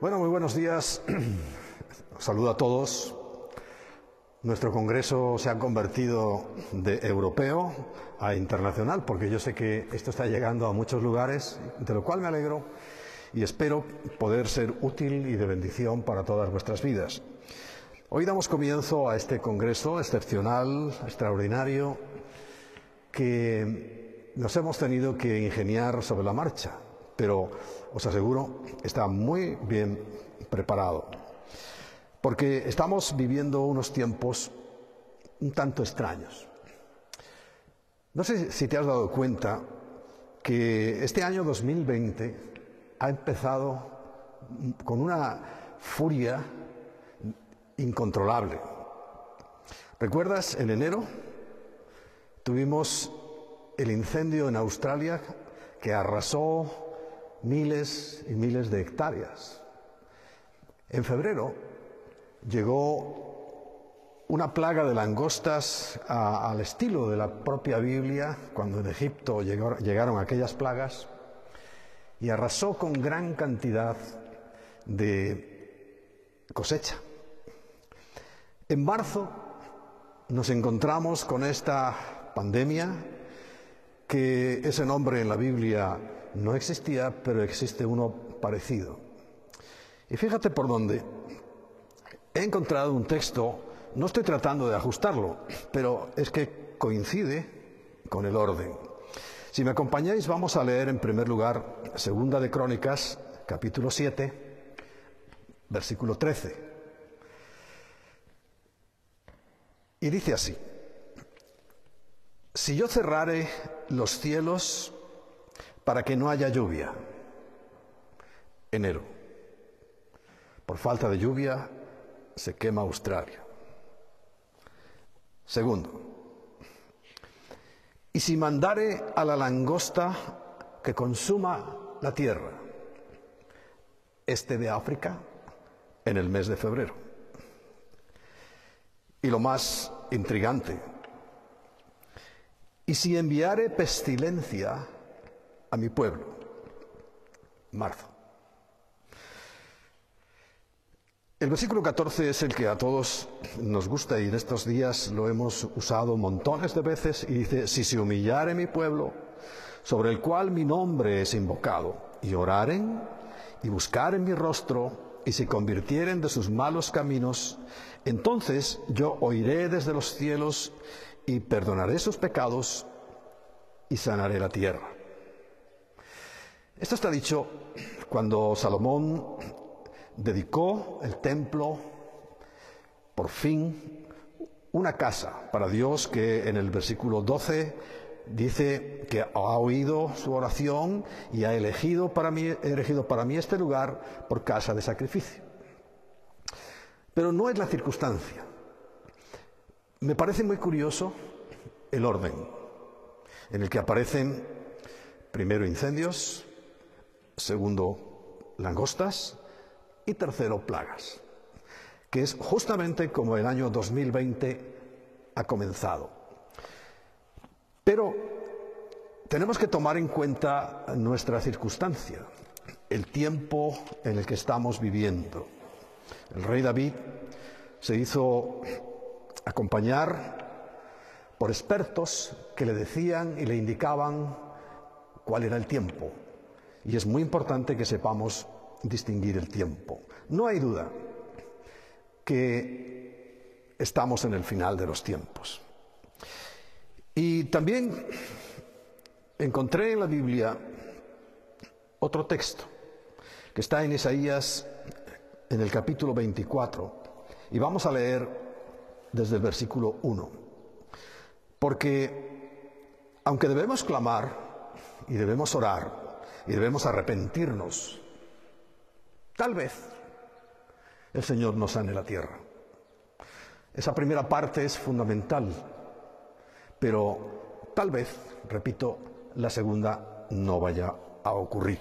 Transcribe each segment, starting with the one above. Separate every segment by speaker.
Speaker 1: Bueno, muy buenos días. Saludo a todos. Nuestro Congreso se ha convertido de europeo a internacional, porque yo sé que esto está llegando a muchos lugares, de lo cual me alegro y espero poder ser útil y de bendición para todas vuestras vidas. Hoy damos comienzo a este Congreso excepcional, extraordinario, que nos hemos tenido que ingeniar sobre la marcha, pero os aseguro, está muy bien preparado. Porque estamos viviendo unos tiempos un tanto extraños. No sé si te has dado cuenta que este año 2020 ha empezado con una furia incontrolable. ¿Recuerdas en enero? Tuvimos el incendio en Australia que arrasó miles y miles de hectáreas. En febrero llegó una plaga de langostas al estilo de la propia Biblia, cuando en Egipto llegaron aquellas plagas, y arrasó con gran cantidad de cosecha. En marzo nos encontramos con esta pandemia, que ese nombre en la Biblia no existía, pero existe uno parecido. Y fíjate por dónde. He encontrado un texto, no estoy tratando de ajustarlo, pero es que coincide con el orden. Si me acompañáis, vamos a leer en primer lugar Segunda de Crónicas, capítulo 7, versículo 13. Y dice así, si yo cerrare los cielos para que no haya lluvia. Enero. Por falta de lluvia se quema Australia. Segundo. Y si mandare a la langosta que consuma la tierra, este de África, en el mes de febrero. Y lo más intrigante, y si enviare pestilencia a mi pueblo. Marzo. El versículo 14 es el que a todos nos gusta y en estos días lo hemos usado montones de veces y dice, si se humillare mi pueblo, sobre el cual mi nombre es invocado, y oraren y buscaren mi rostro y se convirtieren de sus malos caminos, entonces yo oiré desde los cielos y perdonaré sus pecados y sanaré la tierra. Esto está dicho cuando Salomón dedicó el templo, por fin, una casa para Dios que en el versículo 12 dice que ha oído su oración y ha elegido para mí, elegido para mí este lugar por casa de sacrificio. Pero no es la circunstancia. Me parece muy curioso el orden en el que aparecen primero incendios, segundo langostas y tercero plagas, que es justamente como el año 2020 ha comenzado. Pero tenemos que tomar en cuenta nuestra circunstancia, el tiempo en el que estamos viviendo. El rey David se hizo acompañar por expertos que le decían y le indicaban cuál era el tiempo, y es muy importante que sepamos distinguir el tiempo. No hay duda que estamos en el final de los tiempos. Y también encontré en la Biblia otro texto que está en Isaías en el capítulo 24 y vamos a leer desde el versículo 1. Porque aunque debemos clamar y debemos orar, y debemos arrepentirnos. Tal vez el Señor nos sane la tierra. Esa primera parte es fundamental, pero tal vez, repito, la segunda no vaya a ocurrir.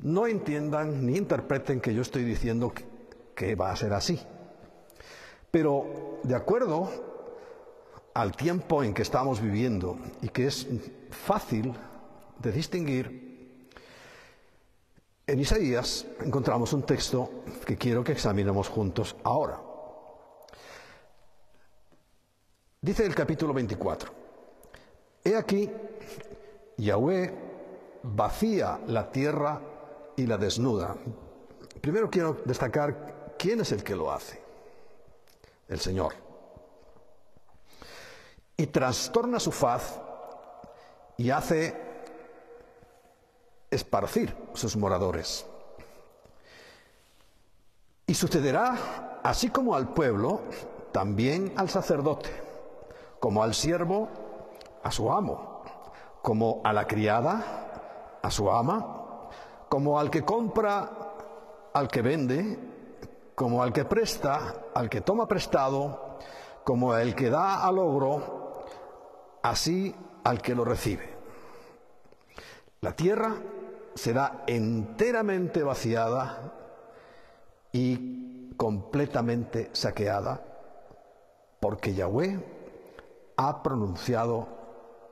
Speaker 1: No entiendan ni interpreten que yo estoy diciendo que, va a ser así, pero de acuerdo al tiempo en que estamos viviendo y que es fácil de distinguir, En Isaías encontramos un texto que quiero que examinemos juntos ahora. Dice el capítulo 24, He aquí, Yahweh vacía la tierra y la desnuda. Primero quiero destacar quién es el que lo hace. El Señor. Y trastorna su faz y hace esparcir sus moradores. Y sucederá, así como al pueblo, también al sacerdote, como al siervo, a su amo, como a la criada, a su ama, como al que compra, al que vende, como al que presta, al que toma prestado, como al que da al logro, así al que lo recibe. La tierra será enteramente vaciada y completamente saqueada porque Yahweh ha pronunciado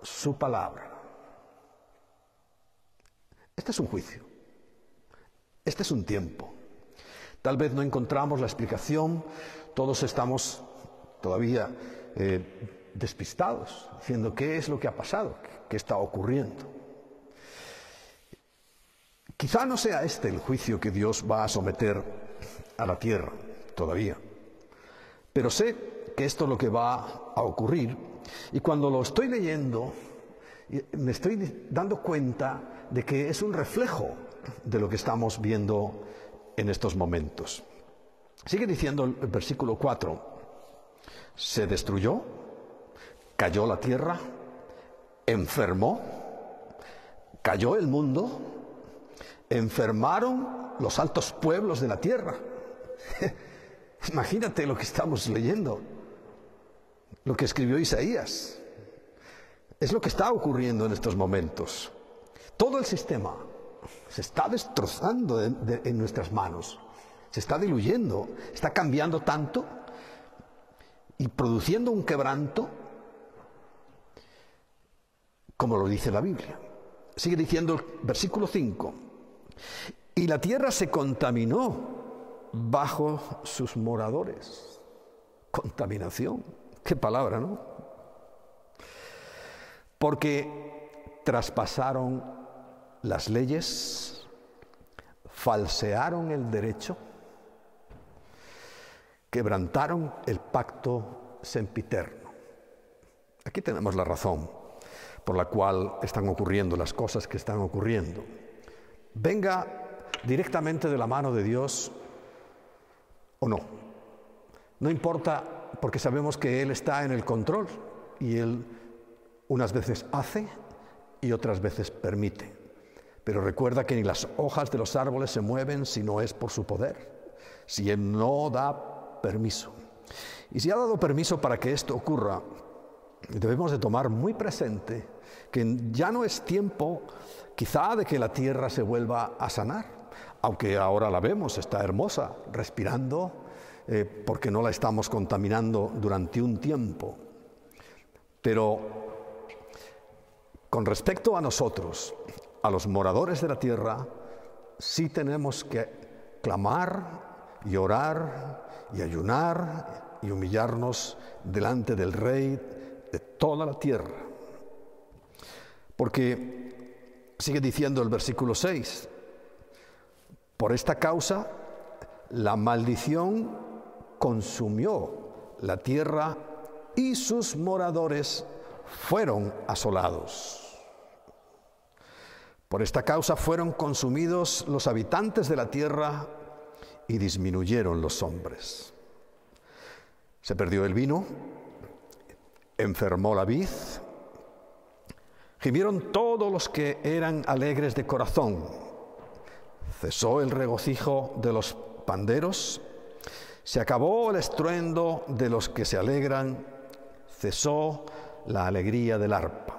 Speaker 1: su palabra. Este es un juicio. Este es un tiempo. Tal vez no encontramos la explicación, todos estamos todavía eh, despistados, diciendo qué es lo que ha pasado, qué está ocurriendo. Quizá no sea este el juicio que Dios va a someter a la tierra todavía, pero sé que esto es lo que va a ocurrir y cuando lo estoy leyendo me estoy dando cuenta de que es un reflejo de lo que estamos viendo en estos momentos. Sigue diciendo el versículo 4, se destruyó, cayó la tierra, enfermó, cayó el mundo, enfermaron los altos pueblos de la tierra. Imagínate lo que estamos leyendo, lo que escribió Isaías. Es lo que está ocurriendo en estos momentos. Todo el sistema se está destrozando en nuestras manos, se está diluyendo, está cambiando tanto y produciendo un quebranto como lo dice la Biblia. Sigue diciendo el versículo 5. Y la tierra se contaminó bajo sus moradores. Contaminación. Qué palabra, ¿no? Porque traspasaron las leyes, falsearon el derecho, quebrantaron el pacto sempiterno. Aquí tenemos la razón por la cual están ocurriendo las cosas que están ocurriendo venga directamente de la mano de Dios o no. No importa porque sabemos que Él está en el control y Él unas veces hace y otras veces permite. Pero recuerda que ni las hojas de los árboles se mueven si no es por su poder, si Él no da permiso. Y si ha dado permiso para que esto ocurra, debemos de tomar muy presente que ya no es tiempo quizá de que la tierra se vuelva a sanar, aunque ahora la vemos, está hermosa, respirando, eh, porque no la estamos contaminando durante un tiempo. Pero con respecto a nosotros, a los moradores de la tierra, sí tenemos que clamar y orar y ayunar y humillarnos delante del Rey de toda la tierra. Porque sigue diciendo el versículo 6, por esta causa la maldición consumió la tierra y sus moradores fueron asolados. Por esta causa fueron consumidos los habitantes de la tierra y disminuyeron los hombres. Se perdió el vino, enfermó la vid, gimieron todos los que eran alegres de corazón, cesó el regocijo de los panderos, se acabó el estruendo de los que se alegran, cesó la alegría del arpa.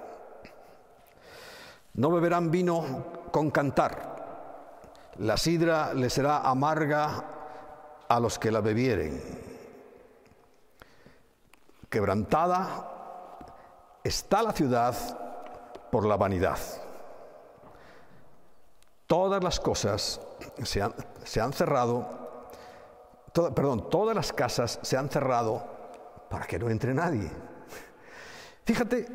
Speaker 1: No beberán vino con cantar, la sidra le será amarga a los que la bebieren. Quebrantada está la ciudad por la vanidad. todas las cosas se han, se han cerrado, perdón, todas las casas se han cerrado para que no entre nadie. Fíjate,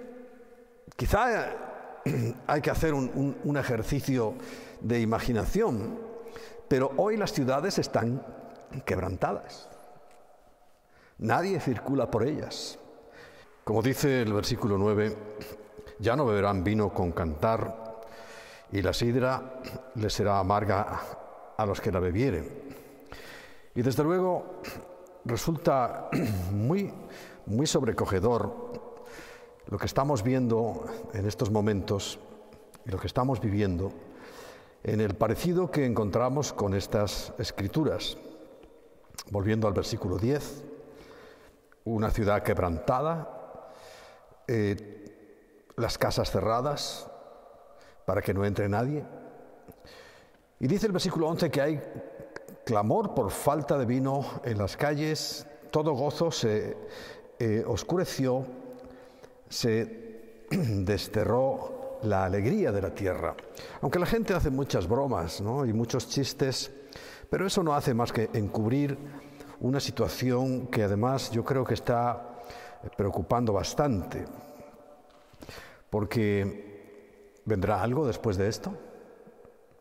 Speaker 1: quizá hay que hacer un ejercicio de imaginación, pero hoy las ciudades están quebrantadas. Nadie circula por ellas. Como dice el versículo 9, ya no beberán vino con cantar, y la sidra les será amarga a los que la bebieren. Y desde luego resulta muy, muy sobrecogedor lo que estamos viendo en estos momentos y lo que estamos viviendo en el parecido que encontramos con estas escrituras. Volviendo al versículo 10, una ciudad quebrantada, eh, las casas cerradas para que no entre nadie. Y dice el versículo 11 que hay clamor por falta de vino en las calles, todo gozo se eh, oscureció, se desterró la alegría de la tierra. Aunque la gente hace muchas bromas y muchos chistes, pero eso no hace más que encubrir una situación que además yo creo que está preocupando bastante, porque ¿vendrá algo después de esto?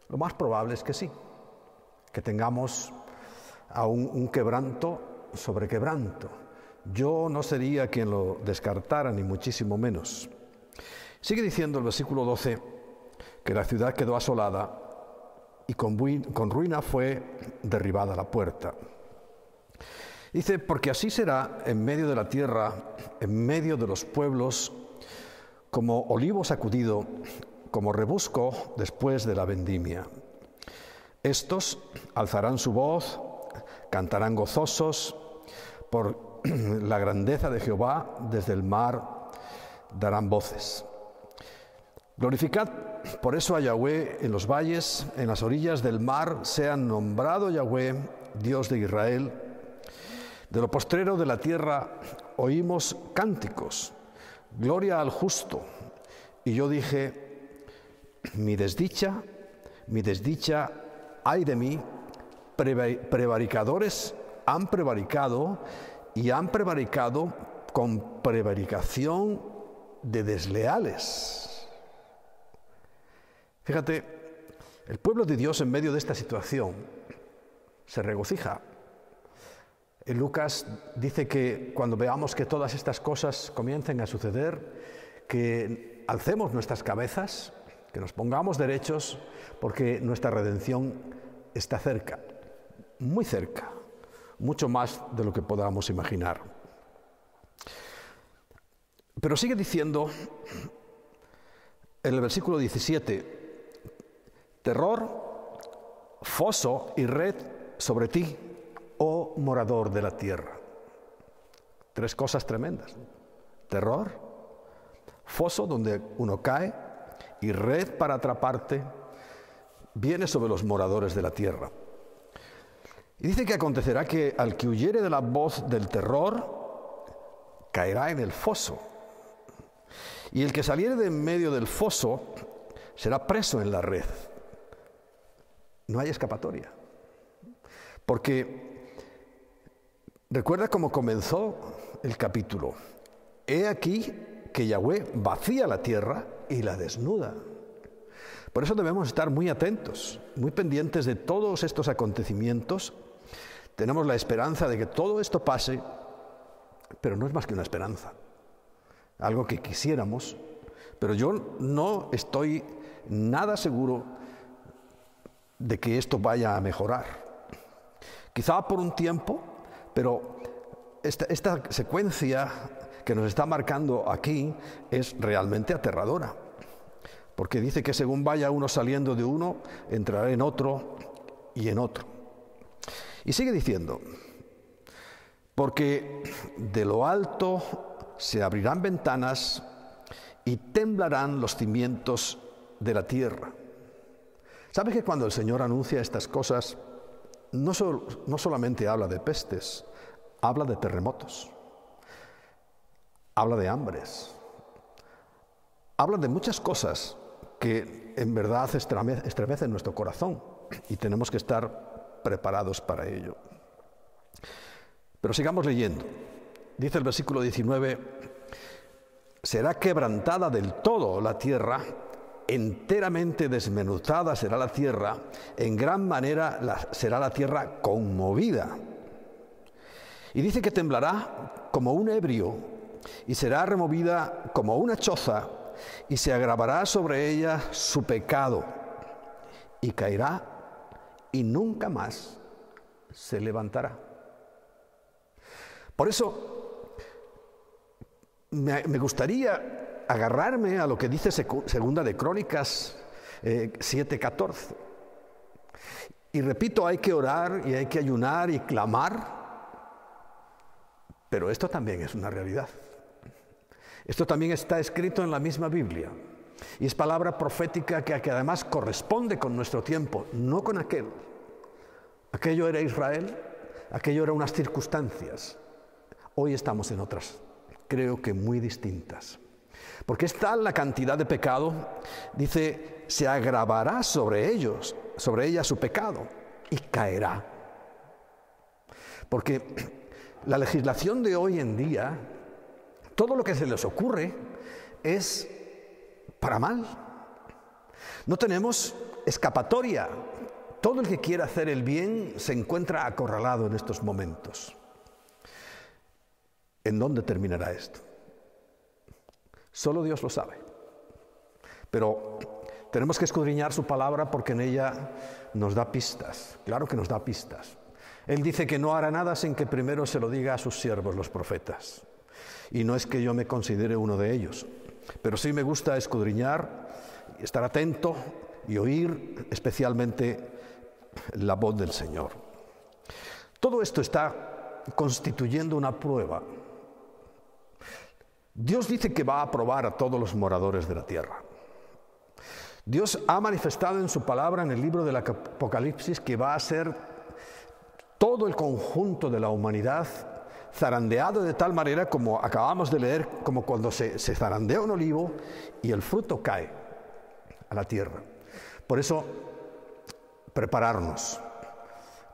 Speaker 1: Lo más probable es que sí, que tengamos aún un quebranto sobre quebranto. Yo no sería quien lo descartara, ni muchísimo menos. Sigue diciendo el versículo 12 que la ciudad quedó asolada y con ruina fue derribada la puerta. Dice, porque así será en medio de la tierra, en medio de los pueblos, como olivo sacudido, como rebusco después de la vendimia. Estos alzarán su voz, cantarán gozosos por la grandeza de Jehová, desde el mar darán voces. Glorificad por eso a Yahweh en los valles, en las orillas del mar, sean nombrado Yahweh, Dios de Israel, de lo postrero de la tierra oímos cánticos, gloria al justo. Y yo dije, mi desdicha, mi desdicha, ay de mí, prevaricadores han prevaricado y han prevaricado con prevaricación de desleales. Fíjate, el pueblo de Dios en medio de esta situación se regocija Lucas dice que cuando veamos que todas estas cosas comiencen a suceder, que alcemos nuestras cabezas, que nos pongamos derechos, porque nuestra redención está cerca, muy cerca, mucho más de lo que podamos imaginar. Pero sigue diciendo en el versículo 17, terror, foso y red sobre ti oh morador de la tierra. Tres cosas tremendas. Terror, foso donde uno cae y red para atraparte viene sobre los moradores de la tierra. Y dice que acontecerá que al que huyere de la voz del terror, caerá en el foso. Y el que saliere de en medio del foso será preso en la red. No hay escapatoria. Porque Recuerda cómo comenzó el capítulo. He aquí que Yahweh vacía la tierra y la desnuda. Por eso debemos estar muy atentos, muy pendientes de todos estos acontecimientos. Tenemos la esperanza de que todo esto pase, pero no es más que una esperanza, algo que quisiéramos, pero yo no estoy nada seguro de que esto vaya a mejorar. Quizá por un tiempo, pero esta, secuencia que nos está marcando aquí es realmente aterradora, porque dice que según vaya uno saliendo de uno, entrará en otro y en otro. Y sigue diciendo, porque de lo alto se abrirán ventanas y temblarán los cimientos de la tierra. ¿Sabes que cuando el Señor anuncia estas cosas, no, no solamente habla de pestes, habla de terremotos, habla de hambres, habla de muchas cosas que en verdad estremecen nuestro corazón y tenemos que estar preparados para ello. Pero sigamos leyendo. Dice el versículo 19, será quebrantada del todo la tierra, enteramente desmenuzada será la tierra, en gran manera será la tierra conmovida. Y dice que temblará como un ebrio y será removida como una choza y se agravará sobre ella su pecado y caerá y nunca más se levantará. Por eso me, gustaría agarrarme a lo que dice Segunda de Crónicas 7:14. Eh, y repito, hay que orar y hay que ayunar y clamar, pero esto también es una realidad. Esto también está escrito en la misma Biblia. Y es palabra profética que, que además corresponde con nuestro tiempo, no con aquel. Aquello era Israel, aquello eran unas circunstancias. Hoy estamos en otras, creo que muy distintas. Porque es tal la cantidad de pecado, dice, se agravará sobre ellos, sobre ella su pecado, y caerá. Porque la legislación de hoy en día todo lo que se les ocurre es para mal. No tenemos escapatoria. Todo el que quiera hacer el bien se encuentra acorralado en estos momentos. ¿En dónde terminará esto? Solo Dios lo sabe. Pero tenemos que escudriñar su palabra porque en ella nos da pistas. Claro que nos da pistas. Él dice que no hará nada sin que primero se lo diga a sus siervos, los profetas. Y no es que yo me considere uno de ellos, pero sí me gusta escudriñar, estar atento y oír especialmente la voz del Señor. Todo esto está constituyendo una prueba. Dios dice que va a aprobar a todos los moradores de la tierra. Dios ha manifestado en su palabra en el libro del Apocalipsis que va a ser todo el conjunto de la humanidad zarandeado de tal manera como acabamos de leer, como cuando se, zarandea un olivo y el fruto cae a la tierra. Por eso, prepararnos,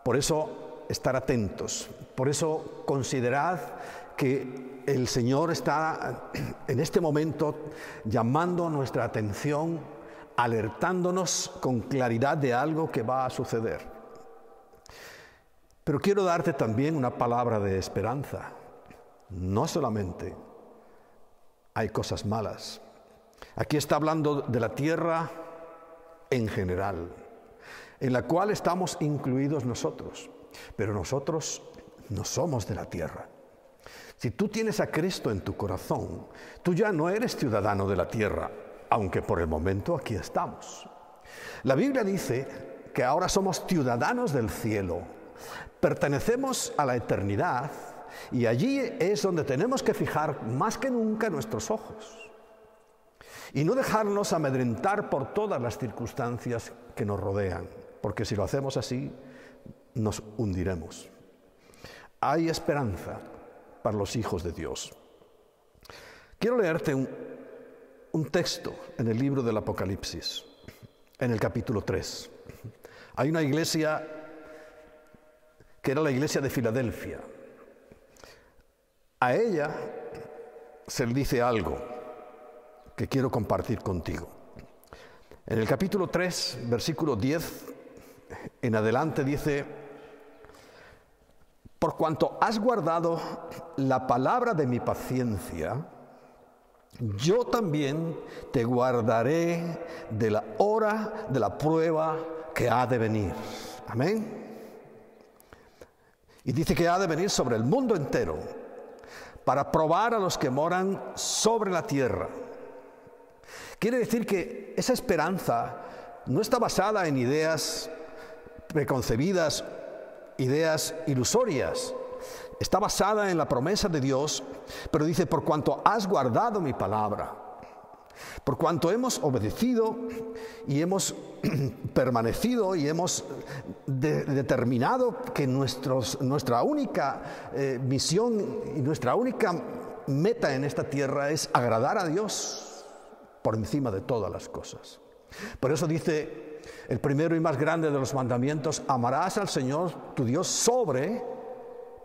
Speaker 1: por eso estar atentos, por eso considerad que el Señor está en este momento llamando nuestra atención, alertándonos con claridad de algo que va a suceder. Pero quiero darte también una palabra de esperanza. No solamente hay cosas malas. Aquí está hablando de la tierra en general, en la cual estamos incluidos nosotros. Pero nosotros no somos de la tierra. Si tú tienes a Cristo en tu corazón, tú ya no eres ciudadano de la tierra, aunque por el momento aquí estamos. La Biblia dice que ahora somos ciudadanos del cielo Pertenecemos a la eternidad y allí es donde tenemos que fijar más que nunca nuestros ojos y no dejarnos amedrentar por todas las circunstancias que nos rodean, porque si lo hacemos así, nos hundiremos. Hay esperanza para los hijos de Dios. Quiero leerte un, texto en el libro del Apocalipsis, en el capítulo 3. Hay una iglesia que era la iglesia de Filadelfia. A ella se le dice algo que quiero compartir contigo. En el capítulo 3, versículo 10, en adelante dice, por cuanto has guardado la palabra de mi paciencia, yo también te guardaré de la hora de la prueba que ha de venir. Amén. Y dice que ha de venir sobre el mundo entero para probar a los que moran sobre la tierra. Quiere decir que esa esperanza no está basada en ideas preconcebidas, ideas ilusorias. Está basada en la promesa de Dios, pero dice, por cuanto has guardado mi palabra, por cuanto hemos obedecido y hemos permanecido y hemos determinado que nuestra única eh, misión y nuestra única meta en esta tierra es agradar a Dios por encima de todas las cosas. Por eso dice el primero y más grande de los mandamientos, amarás al Señor tu Dios sobre,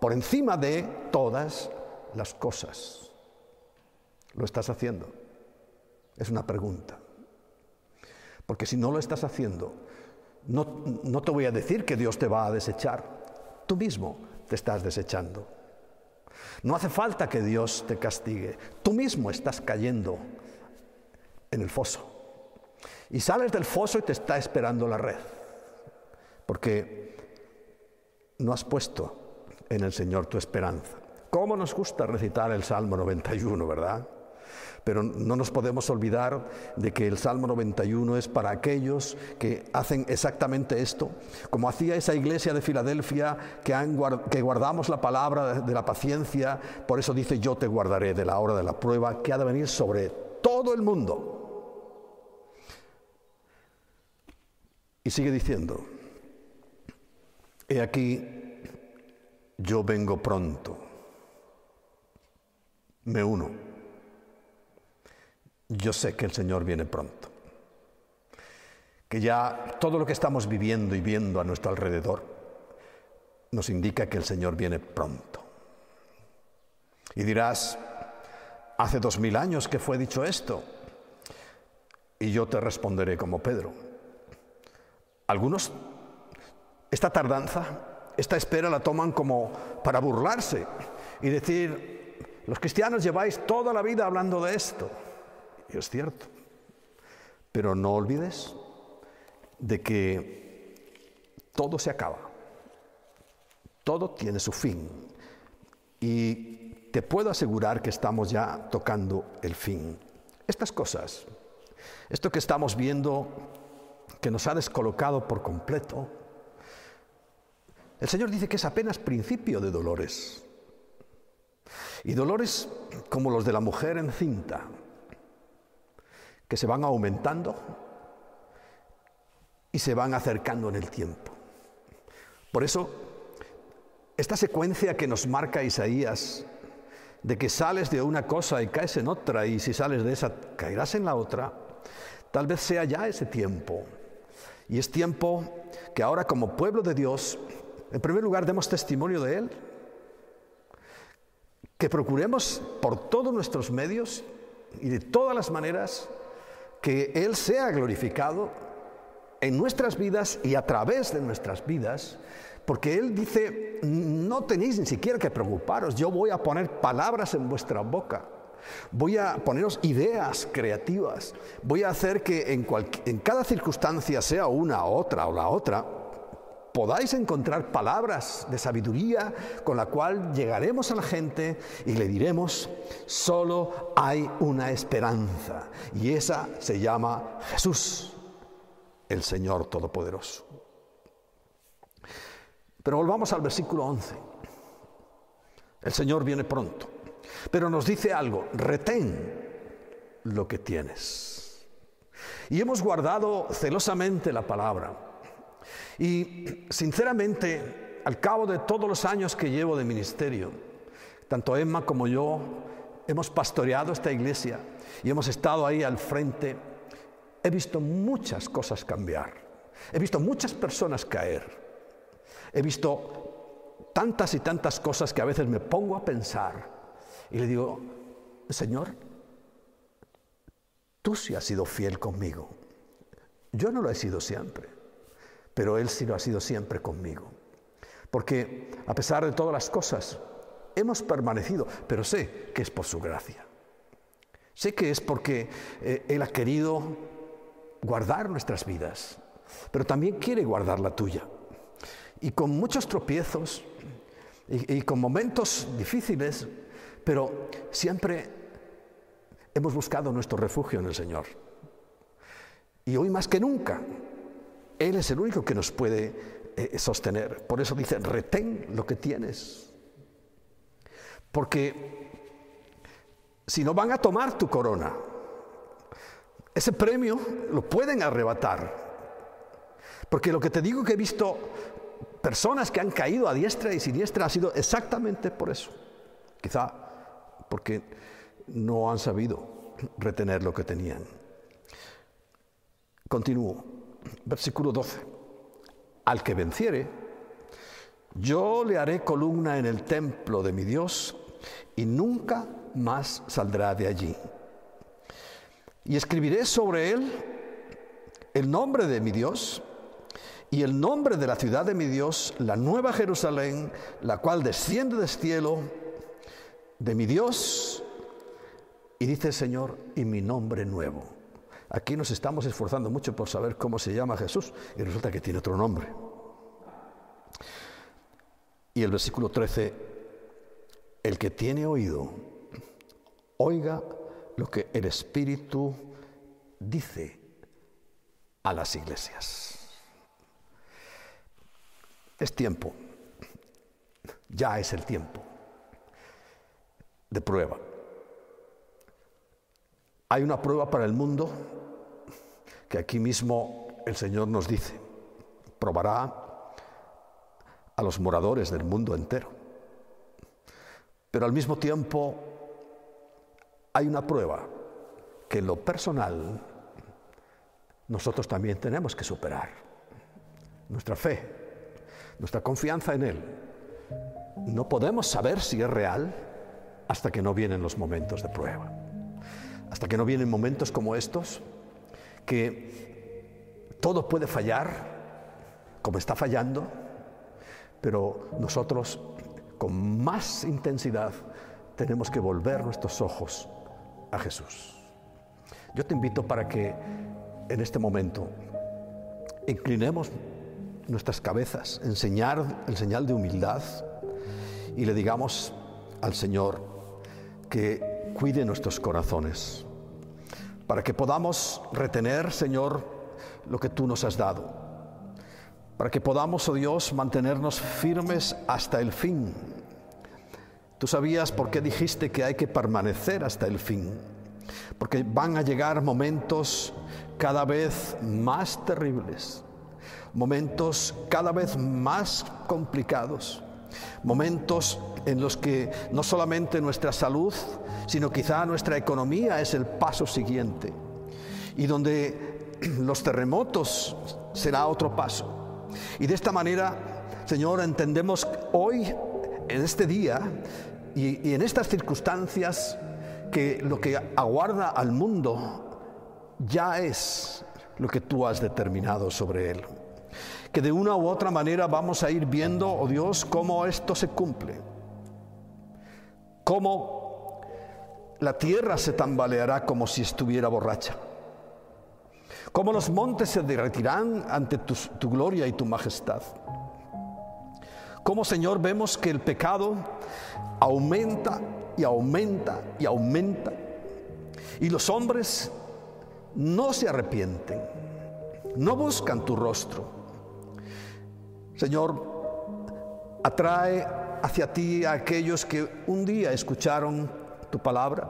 Speaker 1: por encima de todas las cosas. ¿Lo estás haciendo? Es una pregunta. Porque si no lo estás haciendo, no, no, te voy a decir que Dios te va a desechar. Tú mismo te estás desechando. No hace falta que Dios te castigue. Tú mismo estás cayendo en el foso. Y sales del foso y te está esperando la red. Porque no has puesto en el Señor tu esperanza. ¿Cómo nos gusta recitar el Salmo 91, verdad? Pero no nos podemos olvidar de que el Salmo 91 es para aquellos que hacen exactamente esto, como hacía esa iglesia de Filadelfia que, que guardamos la palabra de la paciencia, por eso dice yo te guardaré de la hora de la prueba que ha de venir sobre todo el mundo. Y sigue diciendo, he aquí, yo vengo pronto, me uno, yo sé que el Señor viene pronto, que ya todo lo que estamos viviendo y viendo a nuestro alrededor nos indica que el Señor viene pronto. Y dirás, hace dos mil años que fue dicho esto, y yo te responderé como Pedro algunos esta tardanza, esta espera la toman como para burlarse y decir, los cristianos lleváis toda la vida hablando de esto. Y es cierto. Pero no olvides de que todo se acaba. Todo tiene su fin. Y te puedo asegurar que estamos ya tocando el fin. Estas cosas, esto que estamos viendo que nos ha descolocado por completo. El Señor dice que es apenas principio de dolores. Y dolores como los de la mujer encinta, que se van aumentando y se van acercando en el tiempo. Por eso, esta secuencia que nos marca Isaías, de que sales de una cosa y caes en otra, y si sales de esa caerás en la otra, tal vez sea ya ese tiempo y es tiempo que ahora como pueblo de Dios, en primer lugar, demos testimonio de Él, que procuremos por todos nuestros medios y de todas las maneras que Él sea glorificado en nuestras vidas y a través de nuestras vidas, porque Él dice, no tenéis ni siquiera que preocuparos, yo voy a poner palabras en vuestra boca Voy a poneros ideas creativas. Voy a hacer que en, cada circunstancia, sea una, otra o la otra, podáis encontrar palabras de sabiduría con la cual llegaremos a la gente y le diremos, solo hay una esperanza. Y esa se llama Jesús, el Señor Todopoderoso. Pero volvamos al versículo 11. El Señor viene pronto. Pero nos dice algo, retén lo que tienes. Y hemos guardado celosamente la palabra. Y sinceramente, al cabo de todos los años que llevo de ministerio, tanto Emma como yo hemos pastoreado esta iglesia y hemos estado ahí al frente, he visto muchas cosas cambiar. He visto muchas personas caer. He visto tantas y tantas cosas que a veces me pongo a pensar y le digo, Señor, tú sí has sido fiel conmigo. Yo no lo he sido siempre, pero Él sí lo ha sido siempre conmigo. Porque a pesar de todas las cosas, hemos permanecido, pero sé que es por su gracia. Sé que es porque eh, Él ha querido guardar nuestras vidas, pero también quiere guardar la tuya. Y con muchos tropiezos y con momentos difíciles, pero siempre hemos buscado nuestro refugio en el Señor. Y hoy más que nunca, Él es el único que nos puede eh, sostener. Por eso dice, retén lo que tienes. Porque si no van a tomar tu corona, ese premio lo pueden arrebatar. Porque lo que te digo que he visto personas que han caído a diestra y siniestra ha sido exactamente por eso. Quizá porque no han sabido retener lo que tenían. Continúo. Versículo 12. Al que venciere, yo le haré columna en el templo de mi Dios y nunca más saldrá de allí. Y escribiré sobre él el nombre de mi Dios y el nombre de la ciudad de mi Dios, la nueva Jerusalén, la cual desciende del cielo de mi Dios. Y dice el Señor, y mi nombre nuevo. Aquí nos estamos esforzando mucho por saber cómo se llama Jesús y resulta que tiene otro nombre. Y el versículo 13, el que tiene oído, oiga lo que el Espíritu dice a las iglesias. Es tiempo, ya es el tiempo de prueba. Hay una prueba para el mundo que aquí mismo el Señor nos dice, probará a los moradores del mundo entero. Pero al mismo tiempo hay una prueba que en lo personal nosotros también tenemos que superar. Nuestra fe, nuestra confianza en Él. No podemos saber si es real hasta que no vienen los momentos de prueba. Hasta que no vienen momentos como estos, que todo puede fallar, como está fallando, pero nosotros con más intensidad tenemos que volver nuestros ojos a Jesús. Yo te invito para que en este momento inclinemos nuestras cabezas, enseñar el señal de humildad y le digamos al Señor que cuide nuestros corazones, para que podamos retener, Señor, lo que tú nos has dado, para que podamos, oh Dios, mantenernos firmes hasta el fin. Tú sabías por qué dijiste que hay que permanecer hasta el fin, porque van a llegar momentos cada vez más terribles momentos cada vez más complicados, momentos en los que no solamente nuestra salud, sino quizá nuestra economía es el paso siguiente, y donde los terremotos será otro paso. Y de esta manera, Señor, entendemos hoy, en este día y, en estas circunstancias, que lo que aguarda al mundo ya es lo que tú has determinado sobre él que de una u otra manera vamos a ir viendo, oh Dios, cómo esto se cumple. Cómo la tierra se tambaleará como si estuviera borracha. Cómo los montes se derretirán ante tu, gloria y tu majestad. Cómo, Señor, vemos que el pecado aumenta y aumenta y aumenta. Y los hombres no se arrepienten, no buscan tu rostro Señor, atrae hacia ti a aquellos que un día escucharon tu palabra.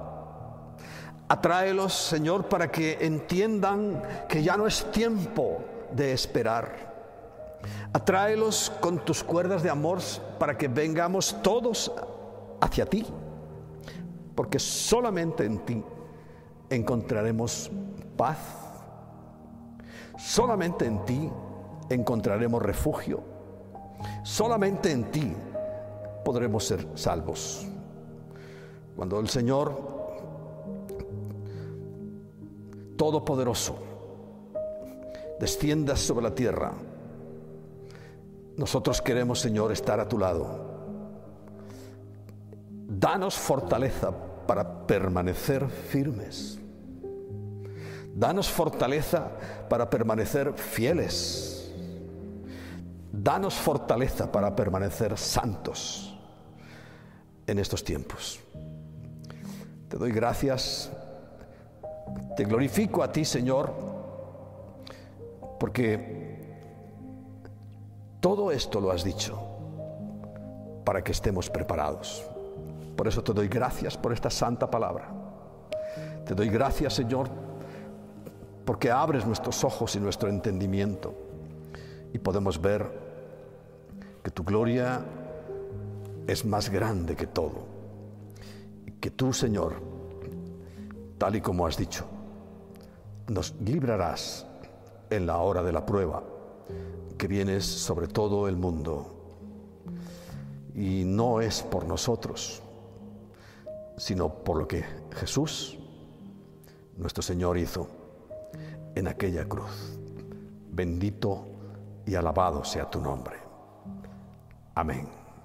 Speaker 1: Atráelos, Señor, para que entiendan que ya no es tiempo de esperar. Atráelos con tus cuerdas de amor para que vengamos todos hacia ti, porque solamente en ti encontraremos paz, solamente en ti encontraremos refugio Solamente en ti podremos ser salvos. Cuando el Señor Todopoderoso descienda sobre la tierra, nosotros queremos, Señor, estar a tu lado. Danos fortaleza para permanecer firmes. Danos fortaleza para permanecer fieles Danos fortaleza para permanecer santos en estos tiempos. Te doy gracias, te glorifico a ti, Señor, porque todo esto lo has dicho para que estemos preparados. Por eso te doy gracias por esta santa palabra. Te doy gracias, Señor, porque abres nuestros ojos y nuestro entendimiento y podemos ver que tu gloria es más grande que todo. Que tú, Señor, tal y como has dicho, nos librarás en la hora de la prueba, que vienes sobre todo el mundo. Y no es por nosotros, sino por lo que Jesús, nuestro Señor, hizo en aquella cruz. Bendito y alabado sea tu nombre. Amén.